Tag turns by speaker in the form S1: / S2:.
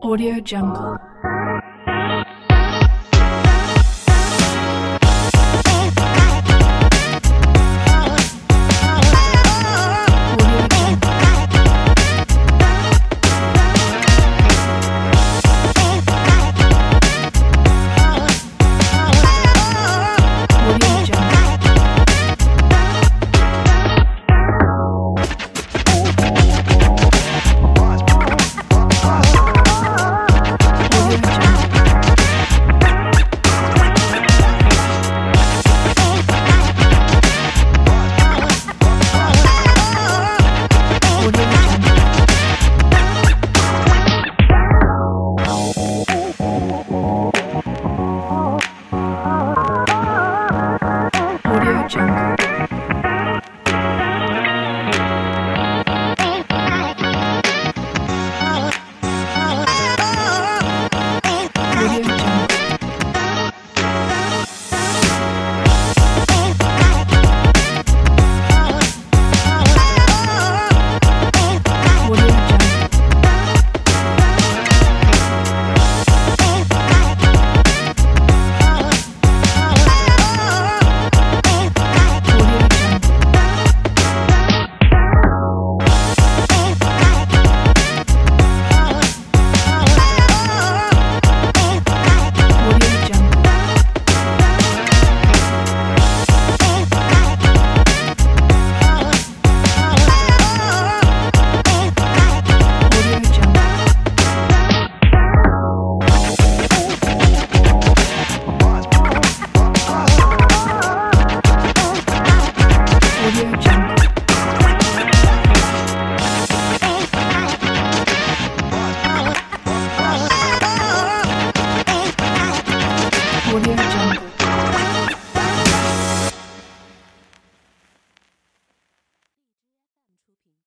S1: Audio Jungle.